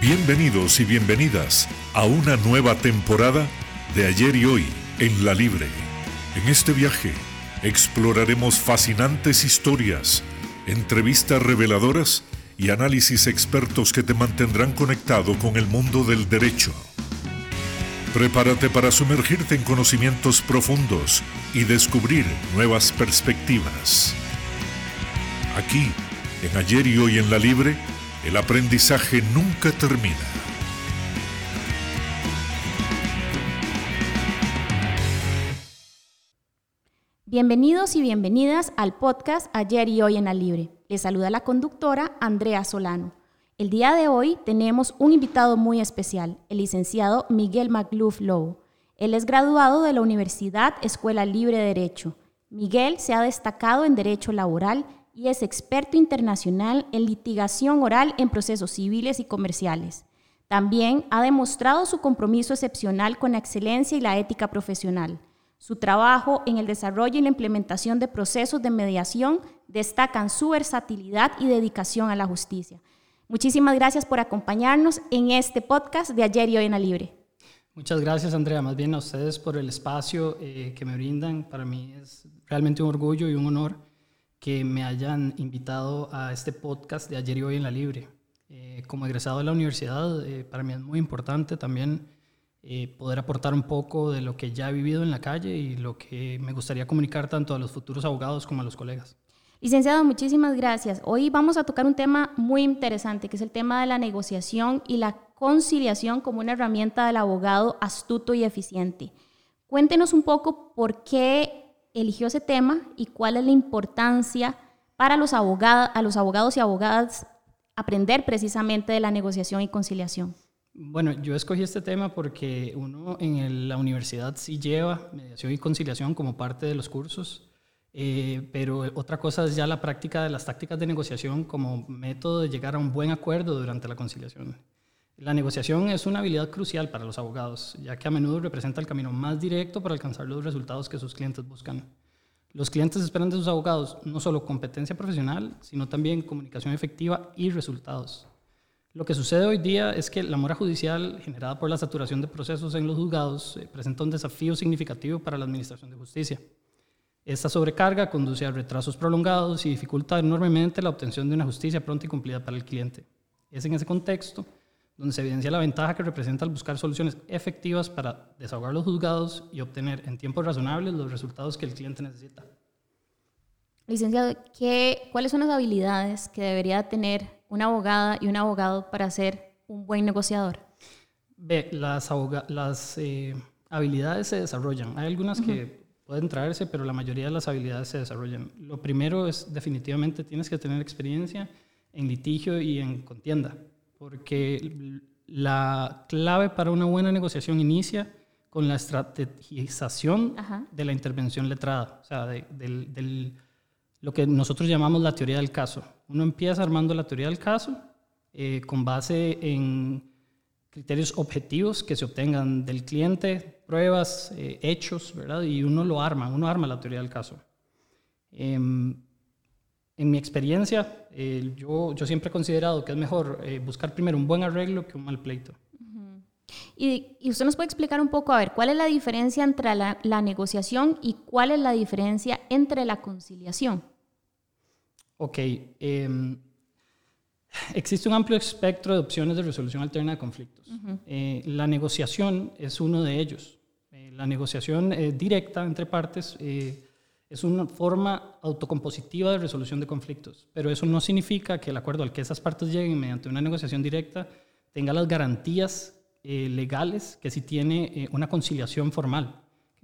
Bienvenidos y bienvenidas a una nueva temporada de ayer y hoy en la Libre. En este viaje exploraremos fascinantes historias, entrevistas reveladoras y análisis expertos que te mantendrán conectado con el mundo del derecho. Prepárate para sumergirte en conocimientos profundos y descubrir nuevas perspectivas. Aquí, en ayer y hoy en la Libre, el aprendizaje nunca termina. Bienvenidos y bienvenidas al podcast Ayer y Hoy en la Libre. Les saluda la conductora Andrea Solano. El día de hoy tenemos un invitado muy especial, el licenciado Miguel Magluf Lowe. Él es graduado de la Universidad Escuela Libre de Derecho. Miguel se ha destacado en Derecho Laboral y es experto internacional en litigación oral en procesos civiles y comerciales. También ha demostrado su compromiso excepcional con la excelencia y la ética profesional. Su trabajo en el desarrollo y la implementación de procesos de mediación destacan su versatilidad y dedicación a la justicia. Muchísimas gracias por acompañarnos en este podcast de Ayer y Hoy en la. Muchas gracias, Andrea. Más bien a ustedes por el espacio eh, que me brindan. Para mí es realmente un orgullo y un honor que me hayan invitado a este podcast de ayer y hoy en la Libre. Eh, como egresado de la universidad, eh, para mí es muy importante también eh, poder aportar un poco de lo que ya he vivido en la calle y lo que me gustaría comunicar tanto a los futuros abogados como a los colegas. Licenciado, muchísimas gracias. Hoy vamos a tocar un tema muy interesante, que es el tema de la negociación y la conciliación como una herramienta del abogado astuto y eficiente. Cuéntenos un poco por qué eligió ese tema y cuál es la importancia para los abogados, a los abogados y abogadas aprender precisamente de la negociación y conciliación. Bueno, yo escogí este tema porque uno en la universidad sí lleva mediación y conciliación como parte de los cursos, eh, pero otra cosa es ya la práctica de las tácticas de negociación como método de llegar a un buen acuerdo durante la conciliación. La negociación es una habilidad crucial para los abogados, ya que a menudo representa el camino más directo para alcanzar los resultados que sus clientes buscan. Los clientes esperan de sus abogados no solo competencia profesional, sino también comunicación efectiva y resultados. Lo que sucede hoy día es que la mora judicial generada por la saturación de procesos en los juzgados eh, presenta un desafío significativo para la Administración de Justicia. Esta sobrecarga conduce a retrasos prolongados y dificulta enormemente la obtención de una justicia pronta y cumplida para el cliente. Es en ese contexto donde se evidencia la ventaja que representa el buscar soluciones efectivas para desahogar los juzgados y obtener en tiempos razonables los resultados que el cliente necesita. Licenciado, ¿qué, ¿cuáles son las habilidades que debería tener una abogada y un abogado para ser un buen negociador? Ve, las, las eh, habilidades se desarrollan. Hay algunas que pueden traerse, pero la mayoría de las habilidades se desarrollan. Lo primero es definitivamente tienes que tener experiencia en litigio y en contienda porque la clave para una buena negociación inicia con la estrategización de la intervención letrada, o sea, de, lo que nosotros llamamos la teoría del caso. Uno empieza armando la teoría del caso eh, con base en criterios objetivos que se obtengan del cliente, pruebas, eh, hechos, ¿verdad? Y uno lo arma, uno arma la teoría del caso. Em, en mi experiencia, eh, yo, yo siempre he considerado que es mejor eh, buscar primero un buen arreglo que un mal pleito. y, y, usted nos puede explicar un poco, a ver, ¿cuál es la diferencia entre la, la, negociación y cuál es la diferencia entre la conciliación? Ok. Eh, existe un amplio espectro de opciones de resolución alterna de conflictos. eh, la negociación es uno de ellos. Eh, la negociación directa entre partes es una forma autocompositiva de resolución de conflictos, pero eso no significa que el acuerdo al que esas partes lleguen mediante una negociación directa tenga las garantías eh, legales que si tiene eh, una conciliación formal.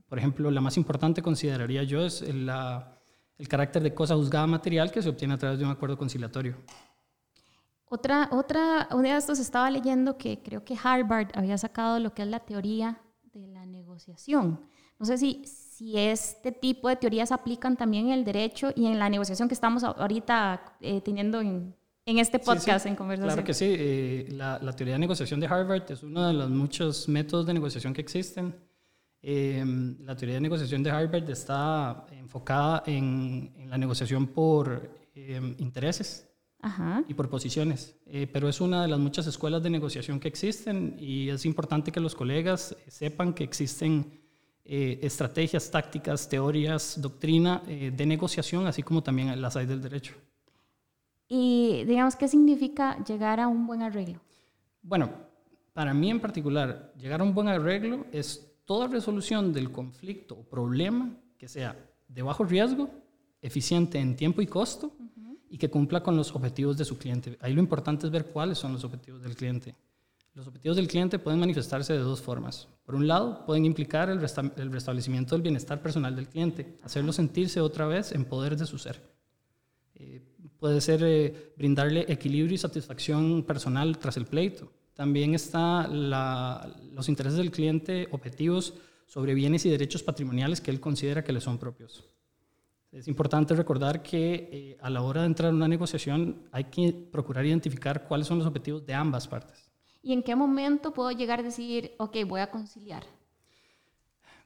Por ejemplo, la más importante consideraría yo es el, carácter de cosa juzgada material que se obtiene a través de un acuerdo conciliatorio. Otra, otra, un de estos estaba leyendo que creo que Harvard había sacado lo que es la teoría de la negociación. No sé si, si este tipo de teorías aplican también en el derecho y en la negociación que estamos ahorita eh, teniendo en, en, este podcast, en conversación. Claro que sí. Eh, la, la, teoría de negociación de Harvard es uno de los muchos métodos de negociación que existen. Eh, la teoría de negociación de Harvard está enfocada en, en la negociación por intereses Ajá. y por posiciones. eh, pero es una de las muchas escuelas de negociación que existen y es importante que los colegas sepan que existen eh, estrategias, tácticas, teorías, doctrina eh, de negociación, así como también las hay del derecho. Y digamos, ¿qué significa llegar a un buen arreglo? Bueno, para mí en particular, llegar a un buen arreglo es toda resolución del conflicto o problema que sea de bajo riesgo, eficiente en tiempo y costo y que cumpla con los objetivos de su cliente. Ahí lo importante es ver cuáles son los objetivos del cliente. Los objetivos del cliente pueden manifestarse de dos formas. Por un lado, pueden implicar el, restablecimiento del bienestar personal del cliente, hacerlo sentirse otra vez en poder de su ser. Eh, puede ser eh, brindarle equilibrio y satisfacción personal tras el pleito. También está los intereses del cliente objetivos sobre bienes y derechos patrimoniales que él considera que le son propios. Es importante recordar que eh, a la hora de entrar en una negociación hay que procurar identificar cuáles son los objetivos de ambas partes. ¿Y en qué momento puedo llegar a decir, ok, voy a conciliar?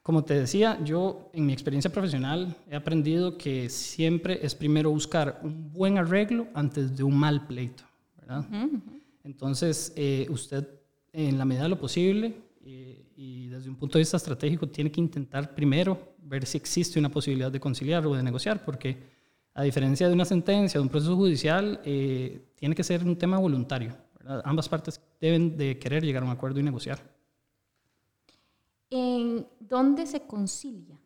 Como te decía, yo en mi experiencia profesional he aprendido que siempre es primero buscar un buen arreglo antes de un mal pleito. Entonces, eh, usted en la medida de lo posible eh, y desde un punto de vista estratégico tiene que intentar primero ver si existe una posibilidad de conciliar o de negociar, porque a diferencia de una sentencia, de un proceso judicial, eh, tiene que ser un tema voluntario. Ambas partes deben de querer llegar a un acuerdo y negociar. ¿En dónde se concilia?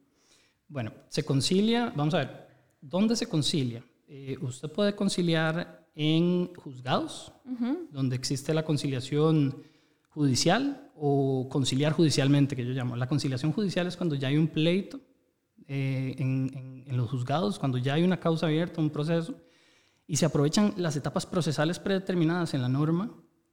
Bueno, se concilia, vamos a ver, ¿dónde se concilia? Eh, usted puede conciliar en juzgados, donde existe la conciliación judicial o conciliar judicialmente, que yo llamo. La conciliación judicial es cuando ya hay un pleito eh, en, en, los juzgados, cuando ya hay una causa abierta, un proceso, y se aprovechan las etapas procesales predeterminadas en la norma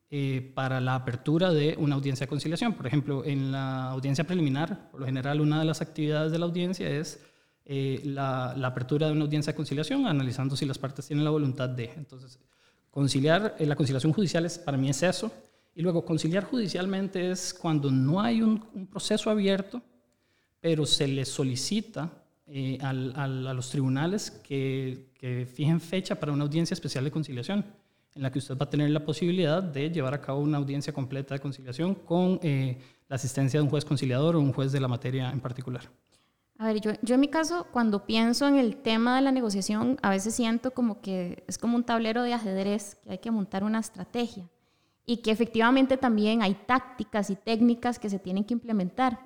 eh, para la apertura de una audiencia de conciliación. Por ejemplo, en la audiencia preliminar, por lo general, una de las actividades de la audiencia es eh, la, apertura de una audiencia de conciliación, analizando si las partes tienen la voluntad de. Entonces, conciliar, eh, la conciliación judicial es, para mí es eso. Y luego, conciliar judicialmente es cuando no hay un, proceso abierto, pero se le solicita a los tribunales que, que fijen fecha para una audiencia especial de conciliación en la que usted va a tener la posibilidad de llevar a cabo una audiencia completa de conciliación con eh, la asistencia de un juez conciliador o un juez de la materia en particular. A ver, yo, yo en mi caso, cuando pienso en el tema de la negociación, a veces siento como que es como un tablero de ajedrez, que hay que montar una estrategia y que efectivamente también hay tácticas y técnicas que se tienen que implementar.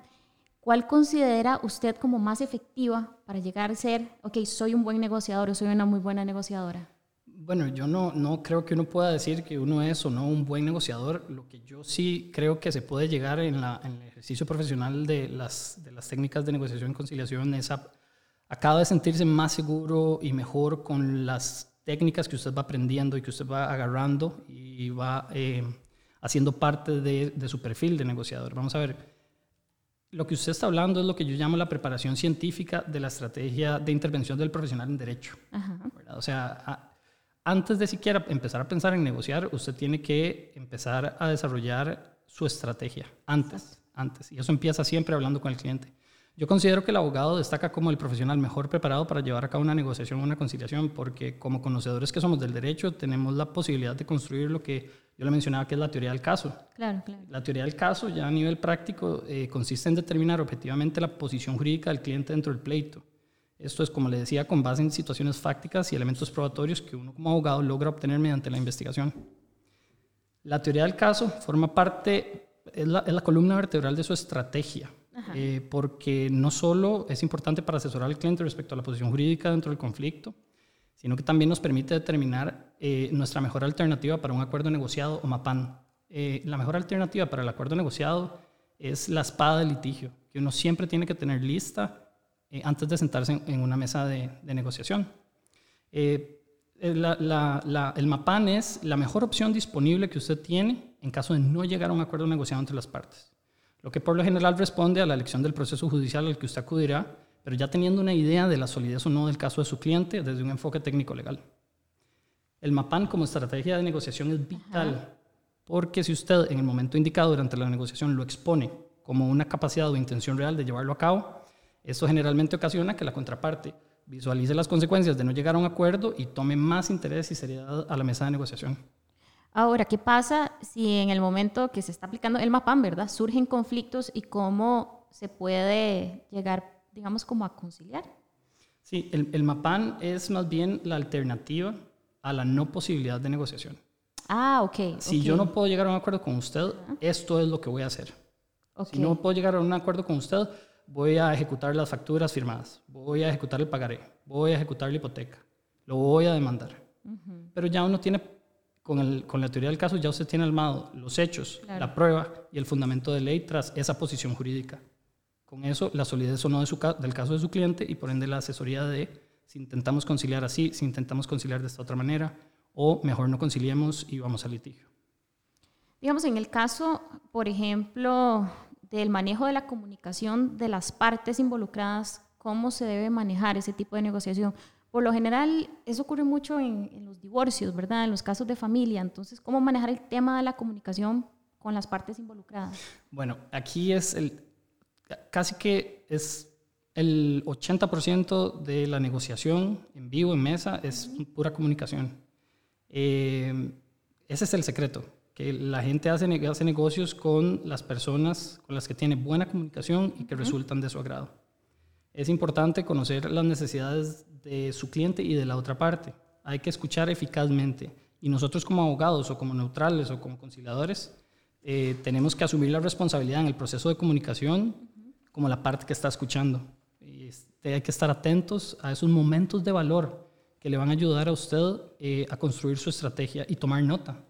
¿Cuál considera usted como más efectiva para llegar a ser, ok, soy un buen negociador o soy una muy buena negociadora? Bueno, yo no, no creo que uno pueda decir que uno es o no un buen negociador. Lo que yo sí creo que se puede llegar en, la, en el ejercicio profesional de las, de las técnicas de negociación y conciliación es a, cada vez sentirse más seguro y mejor con las técnicas que usted va aprendiendo y que usted va agarrando y va eh, haciendo parte de, de, su perfil de negociador. Vamos a ver, lo que usted está hablando es lo que yo llamo la preparación científica de la estrategia de intervención del profesional en derecho. O sea, antes de siquiera empezar a pensar en negociar, usted tiene que empezar a desarrollar su estrategia antes, antes. Y eso empieza siempre hablando con el cliente. Yo considero que el abogado destaca como el profesional mejor preparado para llevar a cabo una negociación o una conciliación, porque como conocedores que somos del derecho, tenemos la posibilidad de construir lo que yo le mencionaba que es la teoría del caso. Claro, claro. La teoría del caso, ya a nivel práctico, eh, consiste en determinar objetivamente la posición jurídica del cliente dentro del pleito. Esto es, como le decía, con base en situaciones fácticas y elementos probatorios que uno como abogado logra obtener mediante la investigación. La teoría del caso forma parte, es la, columna vertebral de su estrategia, eh, porque no solo es importante para asesorar al cliente respecto a la posición jurídica dentro del conflicto, sino que también nos permite determinar eh, nuestra mejor alternativa para un acuerdo negociado o MAPAN. Eh, la mejor alternativa para el acuerdo negociado es la espada de litigio, que uno siempre tiene que tener lista eh, antes de sentarse en, una mesa de, negociación. Eh, el MAPAN es la mejor opción disponible que usted tiene en caso de no llegar a un acuerdo negociado entre las partes, lo que por lo general responde a la elección del proceso judicial al que usted acudirá, pero ya teniendo una idea de la solidez o no del caso de su cliente desde un enfoque técnico-legal. El MAPAN como estrategia de negociación es vital, porque si usted en el momento indicado durante la negociación lo expone como una capacidad o intención real de llevarlo a cabo, esto generalmente ocasiona que la contraparte visualice las consecuencias de no llegar a un acuerdo y tome más interés y seriedad a la mesa de negociación. Ahora, ¿qué pasa si en el momento que se está aplicando el MAPAM, ¿verdad? Surgen conflictos y cómo se puede llegar, digamos, como a conciliar? Sí, el, el MAPAN es más bien la alternativa a la no posibilidad de negociación. Ah, ok. Si ok. yo no puedo llegar a un acuerdo con usted, esto es lo que voy a hacer. Ok. Si no puedo llegar a un acuerdo con usted, voy a ejecutar las facturas firmadas, voy a ejecutar el pagaré, voy a ejecutar la hipoteca, lo voy a demandar. Pero ya uno tiene, con, el- con la teoría del caso, ya usted tiene armado los hechos, Claro. la prueba y el fundamento de ley tras esa posición jurídica. Con eso, la solidez o no de su, del caso de su cliente y por ende la asesoría de si intentamos conciliar así, si intentamos conciliar de esta otra manera, o mejor no conciliemos y vamos al litigio. Digamos, en el caso, por ejemplo, del manejo de la comunicación de las partes involucradas, ¿cómo se debe manejar ese tipo de negociación? Por lo general, eso ocurre mucho en, en los divorcios, ¿verdad? En los casos de familia. Entonces, ¿cómo manejar el tema de la comunicación con las partes involucradas? Bueno, aquí es el, casi que es el 80% de la negociación en vivo, en mesa, es pura comunicación. Eh, ese es el secreto, que la gente hace, hace negocios con las personas con las que tiene buena comunicación y que resultan de su agrado. Es importante conocer las necesidades de su cliente y de la otra parte. Hay que escuchar eficazmente. Y nosotros como abogados o como neutrales o como conciliadores eh, tenemos que asumir la responsabilidad en el proceso de comunicación como la parte que está escuchando. Este, hay que estar atentos a esos momentos de valor que le van a ayudar a usted eh, a construir su estrategia y tomar nota.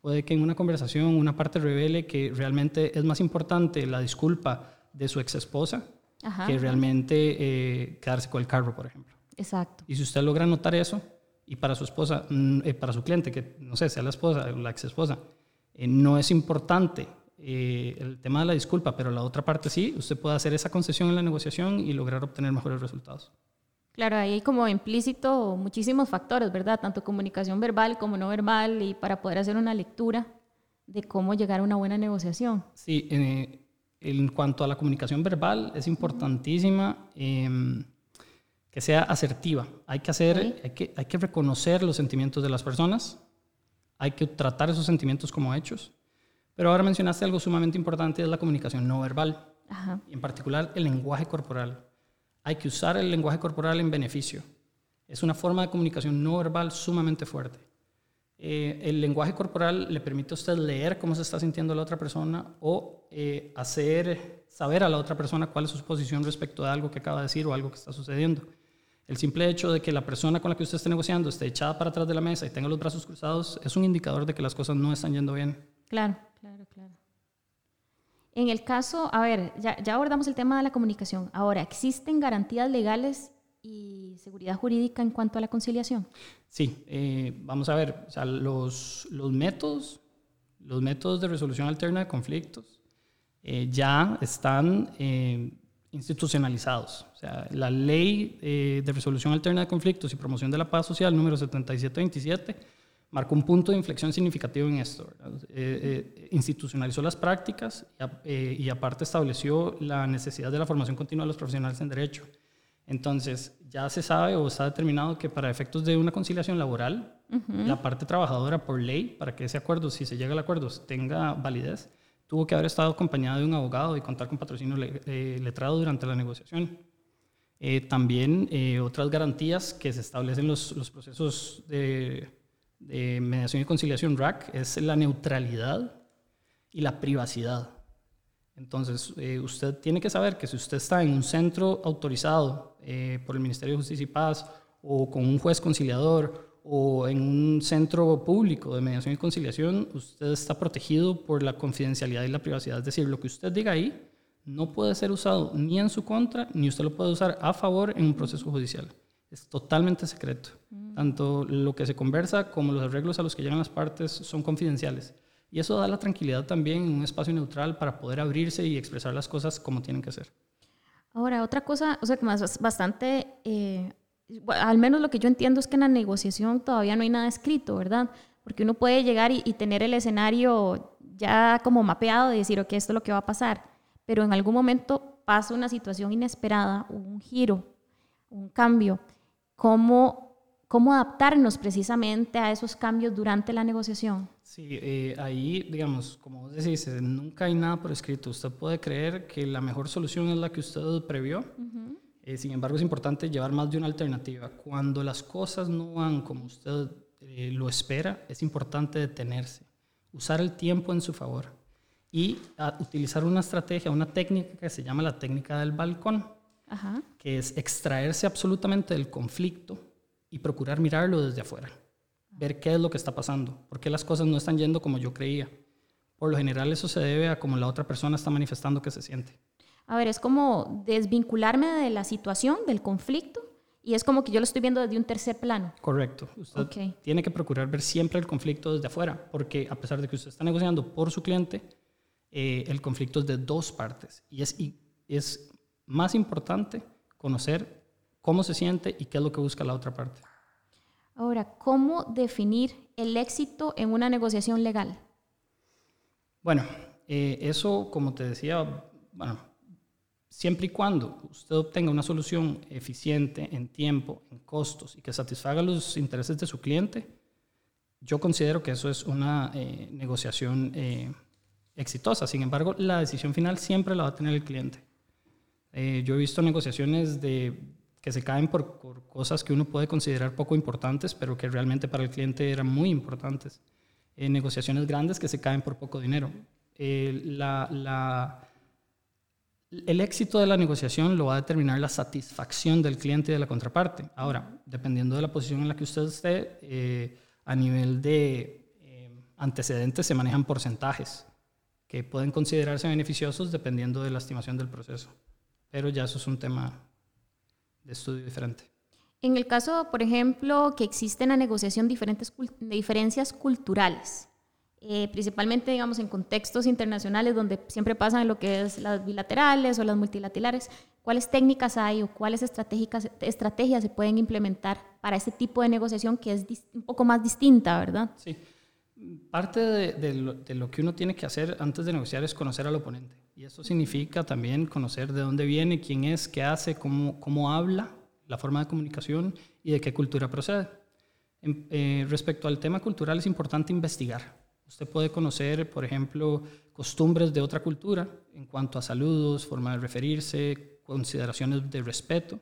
Puede que en una conversación una parte revele que realmente es más importante la disculpa de su ex esposa Ajá. que realmente eh, quedarse con el carro, por ejemplo. Exacto. Y si usted logra notar eso, y para su esposa, mm, eh, para su cliente, que no sé, sea la esposa o la ex esposa, eh, no es importante eh, el tema de la disculpa, pero la otra parte sí, usted puede hacer esa concesión en la negociación y lograr obtener mejores resultados. Claro, ahí hay como implícito muchísimos factores, ¿verdad? Tanto comunicación verbal como no verbal y para poder hacer una lectura de cómo llegar a una buena negociación. Sí, eh, en cuanto a la comunicación verbal, es importantísima em, que sea asertiva. Hay que, hacer, hay, que, hay que reconocer los sentimientos de las personas, hay que tratar esos sentimientos como hechos. Pero ahora mencionaste algo sumamente importante, es la comunicación no verbal, Ajá. y en particular el lenguaje corporal. Hay que usar el lenguaje corporal en beneficio. Es una forma de comunicación no verbal sumamente fuerte. Eh, el lenguaje corporal le permite a usted leer cómo se está sintiendo la otra persona o eh, hacer saber a la otra persona cuál es su posición respecto de algo que acaba de decir o algo que está sucediendo. El simple hecho de que la persona con la que usted esté negociando esté echada para atrás de la mesa y tenga los brazos cruzados es un indicador de que las cosas no están yendo bien. Claro, claro, claro. En el caso, a ver, ya, ya abordamos el tema de la comunicación. Ahora, ¿existen garantías legales y seguridad jurídica en cuanto a la conciliación? Sí, eh, vamos a ver, o sea, los, los métodos, los métodos de resolución alterna de conflictos eh, ya están eh, institucionalizados. O sea, la ley eh, de resolución alterna de conflictos y promoción de la paz social número 7727 marcó un punto de inflexión significativo en esto. Eh, eh, institucionalizó las prácticas y, y aparte estableció la necesidad de la formación continua de los profesionales en derecho. Entonces, ya se sabe o está determinado que para efectos de una conciliación laboral, la parte trabajadora por ley, para que ese acuerdo, si se llega al acuerdo, tenga validez, tuvo que haber estado acompañada de un abogado y contar con patrocinio le- eh, letrado durante la negociación. Eh, también eh, otras garantías que se establecen en los, los procesos de, de mediación y conciliación RAC es la neutralidad y la privacidad. Entonces, eh, usted tiene que saber que si usted está en un centro autorizado eh, por el Ministerio de Justicia y Paz o con un juez conciliador o en un centro público de mediación y conciliación, usted está protegido por la confidencialidad y la privacidad. Es decir, lo que usted diga ahí no puede ser usado ni en su contra, ni usted lo puede usar a favor en un proceso judicial. Es totalmente secreto. Tanto lo que se conversa como los arreglos a los que llegan las partes son confidenciales. Y eso da la tranquilidad también en un espacio neutral para poder abrirse y expresar las cosas como tienen que ser. Ahora, otra cosa, o sea, que más bastante, eh, al menos lo que yo entiendo es que en la negociación todavía no hay nada escrito, ¿verdad? Porque uno puede llegar y, y tener el escenario ya como mapeado de decir, ok, esto es lo que va a pasar, pero en algún momento pasa una situación inesperada, un giro, un cambio. ¿Cómo, cómo adaptarnos precisamente a esos cambios durante la negociación? Sí, eh, ahí, digamos, como vos decís, eh, nunca hay nada por escrito. Usted puede creer que la mejor solución es la que usted previó. Eh, sin embargo, es importante llevar más de una alternativa. Cuando las cosas no van como usted lo espera, es importante detenerse, usar el tiempo en su favor y utilizar una estrategia, una técnica que se llama la técnica del balcón, que es extraerse absolutamente del conflicto y procurar mirarlo desde afuera ver qué es lo que está pasando, por qué las cosas no están yendo como yo creía. Por lo general eso se debe a cómo la otra persona está manifestando que se siente. A ver, es como desvincularme de la situación, del conflicto, y es como que yo lo estoy viendo desde un tercer plano. Correcto. Usted tiene que procurar ver siempre el conflicto desde afuera, porque a pesar de que usted está negociando por su cliente, eh, el conflicto es de dos partes. Y es, y es más importante conocer cómo se siente y qué es lo que busca la otra parte. Ahora, ¿cómo definir el éxito en una negociación legal? Bueno, eh, eso, como te decía, bueno, siempre y cuando usted obtenga una solución eficiente en tiempo, en costos y que satisfaga los intereses de su cliente, yo considero que eso es una eh, negociación eh, exitosa. Sin embargo, la decisión final siempre la va a tener el cliente. yo he visto negociaciones de que se caen por, cosas que uno puede considerar poco importantes, pero que realmente para el cliente eran muy importantes. Eh, negociaciones grandes que se caen por poco dinero. Eh, el éxito de la negociación lo va a determinar la satisfacción del cliente y de la contraparte. Ahora, dependiendo de la posición en la que usted esté, eh, a nivel de antecedentes se manejan porcentajes que pueden considerarse beneficiosos dependiendo de la estimación del proceso. Pero ya eso es un tema de estudio diferente. En el caso, por ejemplo, que existe en la negociación diferentes diferencias culturales, eh, principalmente, digamos, en contextos internacionales donde siempre pasan lo que es las bilaterales o las multilaterales, ¿cuáles técnicas hay o cuáles estrategias, estrategias se pueden implementar para este tipo de negociación que es un poco más distinta, verdad? Sí. Parte de, lo, que uno tiene que hacer antes de negociar es conocer al oponente. Y eso significa también conocer de dónde viene, quién es, qué hace, cómo, cómo habla, la forma de comunicación y de qué cultura procede. Eh, respecto al tema cultural es importante investigar. Usted puede conocer, por ejemplo, costumbres de otra cultura en cuanto a saludos, forma de referirse, consideraciones de respeto,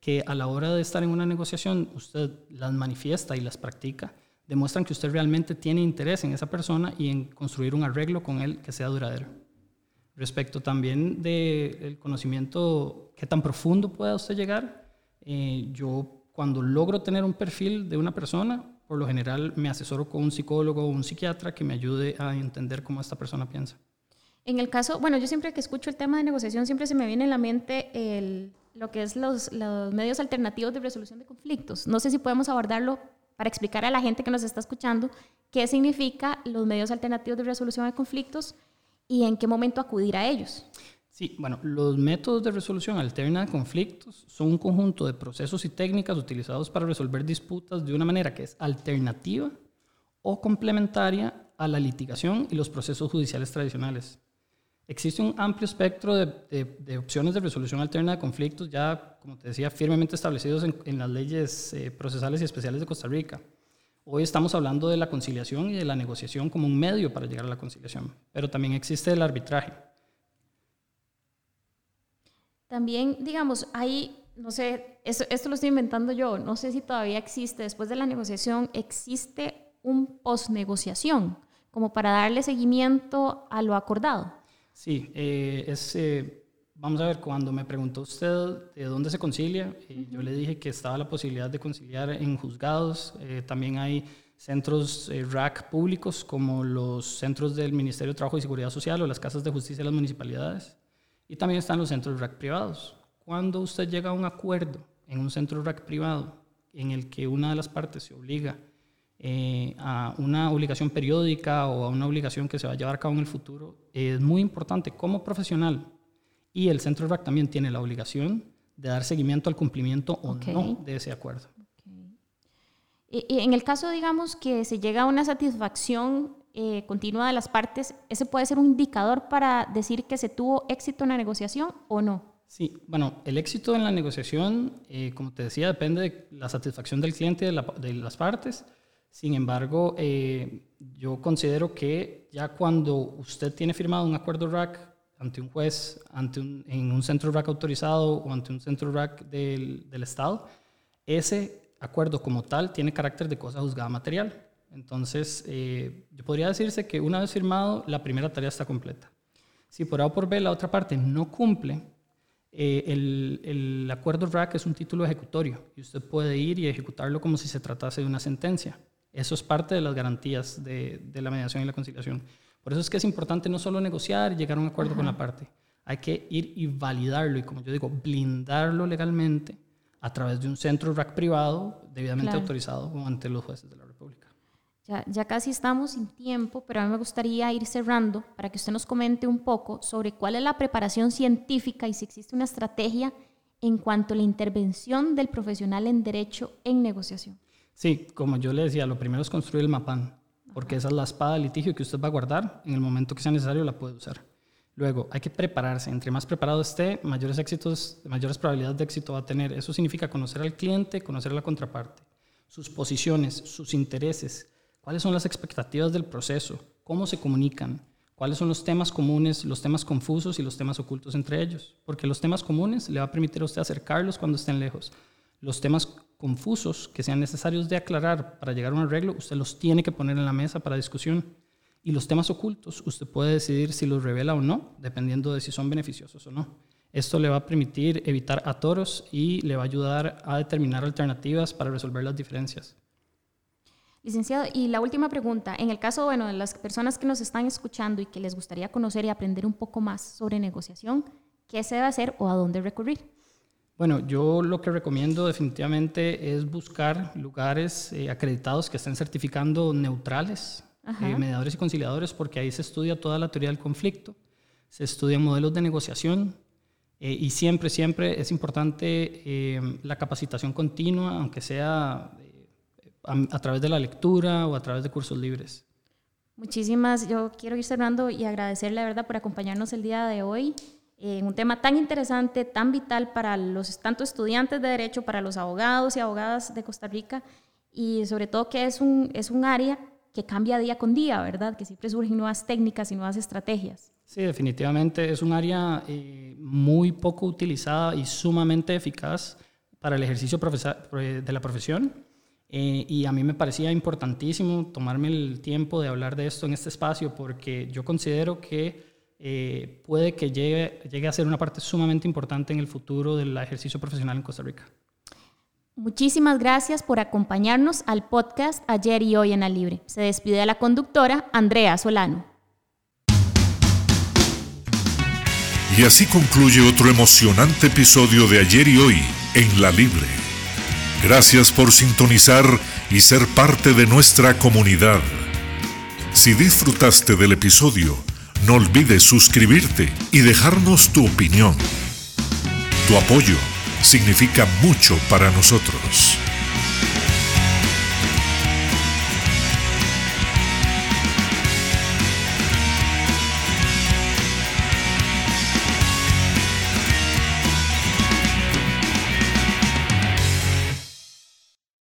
que a la hora de estar en una negociación usted las manifiesta y las practica, demuestran que usted realmente tiene interés en esa persona y en construir un arreglo con él que sea duradero. Respecto también del conocimiento, qué tan profundo pueda usted llegar, eh, yo cuando logro tener un perfil de una persona, por lo general me asesoro con un psicólogo o un psiquiatra que me ayude a entender cómo esta persona piensa. En el caso, bueno, yo siempre que escucho el tema de negociación, siempre se me viene en la mente el, lo que es los, los medios alternativos de resolución de conflictos. No sé si podemos abordarlo para explicar a la gente que nos está escuchando qué significa los medios alternativos de resolución de conflictos y en qué momento acudir a ellos. Sí, bueno, los métodos de resolución alterna de conflictos son un conjunto de procesos y técnicas utilizados para resolver disputas de una manera que es alternativa o complementaria a la litigación y los procesos judiciales tradicionales. Existe un amplio espectro de, opciones de resolución alterna de conflictos ya, como te decía, firmemente establecidos en, las leyes eh, procesales y especiales de Costa Rica. Hoy estamos hablando de la conciliación y de la negociación como un medio para llegar a la conciliación, pero también existe el arbitraje. También, digamos, hay, no sé, esto, lo estoy inventando yo, no sé si todavía existe, después de la negociación, existe un post-negociación, como para darle seguimiento a lo acordado. Sí, eh, es, eh, Vamos a ver, cuando me preguntó usted de dónde se concilia, eh, yo le dije que estaba la posibilidad de conciliar en juzgados. Eh, también hay centros RAC públicos como los centros del Ministerio de Trabajo y Seguridad Social o las casas de justicia de las municipalidades. Y también están los centros RAC privados. Cuando usted llega a un acuerdo en un centro RAC privado en el que una de las partes se obliga a una obligación periódica o a una obligación que se va a llevar a cabo en el futuro, es muy importante como profesional y el Centro RAC también tiene la obligación de dar seguimiento al cumplimiento o no de ese acuerdo. Y, en el caso, digamos, que se llega a una satisfacción eh, continua de las partes, ¿ese puede ser un indicador para decir que se tuvo éxito en la negociación o no? Sí, bueno, el éxito en la negociación, eh, como te decía, depende de la satisfacción del cliente de las partes. Sin embargo, eh, yo considero que ya cuando usted tiene firmado un acuerdo RAC ante un juez, ante un, en un centro RAC autorizado o ante un centro RAC del, del Estado, ese acuerdo como tal tiene carácter de cosa juzgada material. Entonces, eh, yo podría decirse que una vez firmado, la primera tarea está completa. Si por A o por B la otra parte no cumple, eh, el, el, acuerdo RAC es un título ejecutorio y usted puede ir y ejecutarlo como si se tratase de una sentencia. Eso es parte de las garantías de, de la mediación y la conciliación. Por eso es que es importante no solo negociar y llegar a un acuerdo con la parte, hay que ir y validarlo y, como yo digo, blindarlo legalmente a través de un centro RAC privado debidamente Claro. autorizado ante los jueces de la República. Ya, ya casi estamos sin tiempo, pero a mí me gustaría ir cerrando para que usted nos comente un poco sobre cuál es la preparación científica y si existe una estrategia en cuanto a la intervención del profesional en derecho en negociación. Sí, como yo le decía, lo primero es construir el MAPAN, porque esa es la espada de litigio que usted va a guardar, en el momento que sea necesario la puede usar. Luego, hay que prepararse. Entre más preparado esté, mayores éxitos, mayores probabilidades de éxito va a tener. Eso significa conocer al cliente, conocer a la contraparte, sus posiciones, sus intereses, cuáles son las expectativas del proceso, cómo se comunican, cuáles son los temas comunes, los temas confusos y los temas ocultos entre ellos. Porque los temas comunes le va a permitir a usted acercarlos cuando estén lejos. Los temas confusos que sean necesarios de aclarar para llegar a un arreglo, usted los tiene que poner en la mesa para discusión. Y los temas ocultos, usted puede decidir si los revela o no, dependiendo de si son beneficiosos o no. Esto le va a permitir evitar atoros y le va a ayudar a determinar alternativas para resolver las diferencias. Licenciado, y la última pregunta, en el caso bueno, de las personas que nos están escuchando y que les gustaría conocer y aprender un poco más sobre negociación, ¿qué se debe hacer o a dónde recurrir? Bueno, yo lo que recomiendo definitivamente es buscar lugares eh, acreditados que estén certificando neutrales, eh, mediadores y conciliadores, porque ahí se estudia toda la teoría del conflicto, se estudian modelos de negociación eh, y siempre, siempre es importante la capacitación continua, aunque sea a, a través de la lectura o a través de cursos libres. Muchísimas, yo quiero ir cerrando y agradecerle, la verdad, por acompañarnos el día de hoy en un tema tan interesante, tan vital para los tanto estudiantes de derecho, para los abogados y abogadas de Costa Rica y sobre todo que es un, es un área que cambia día con día, ¿verdad? Que siempre surgen nuevas técnicas y nuevas estrategias. Sí, definitivamente es un área eh, muy poco utilizada y sumamente eficaz para el ejercicio de la profesión. Eh, y a mí me parecía importantísimo tomarme el tiempo de hablar de esto en este espacio porque yo considero que eh, puede que llegue, llegue a ser una parte sumamente importante en el futuro del ejercicio profesional en Costa Rica. Muchísimas gracias por acompañarnos al podcast Ayer y Hoy en la Libre. Se despide la conductora Andrea Solano. Y así concluye otro emocionante episodio de Ayer y Hoy en La Libre. Gracias por sintonizar y ser parte de nuestra comunidad. Si disfrutaste del episodio, no olvides suscribirte y dejarnos tu opinión. Tu apoyo significa mucho para nosotros.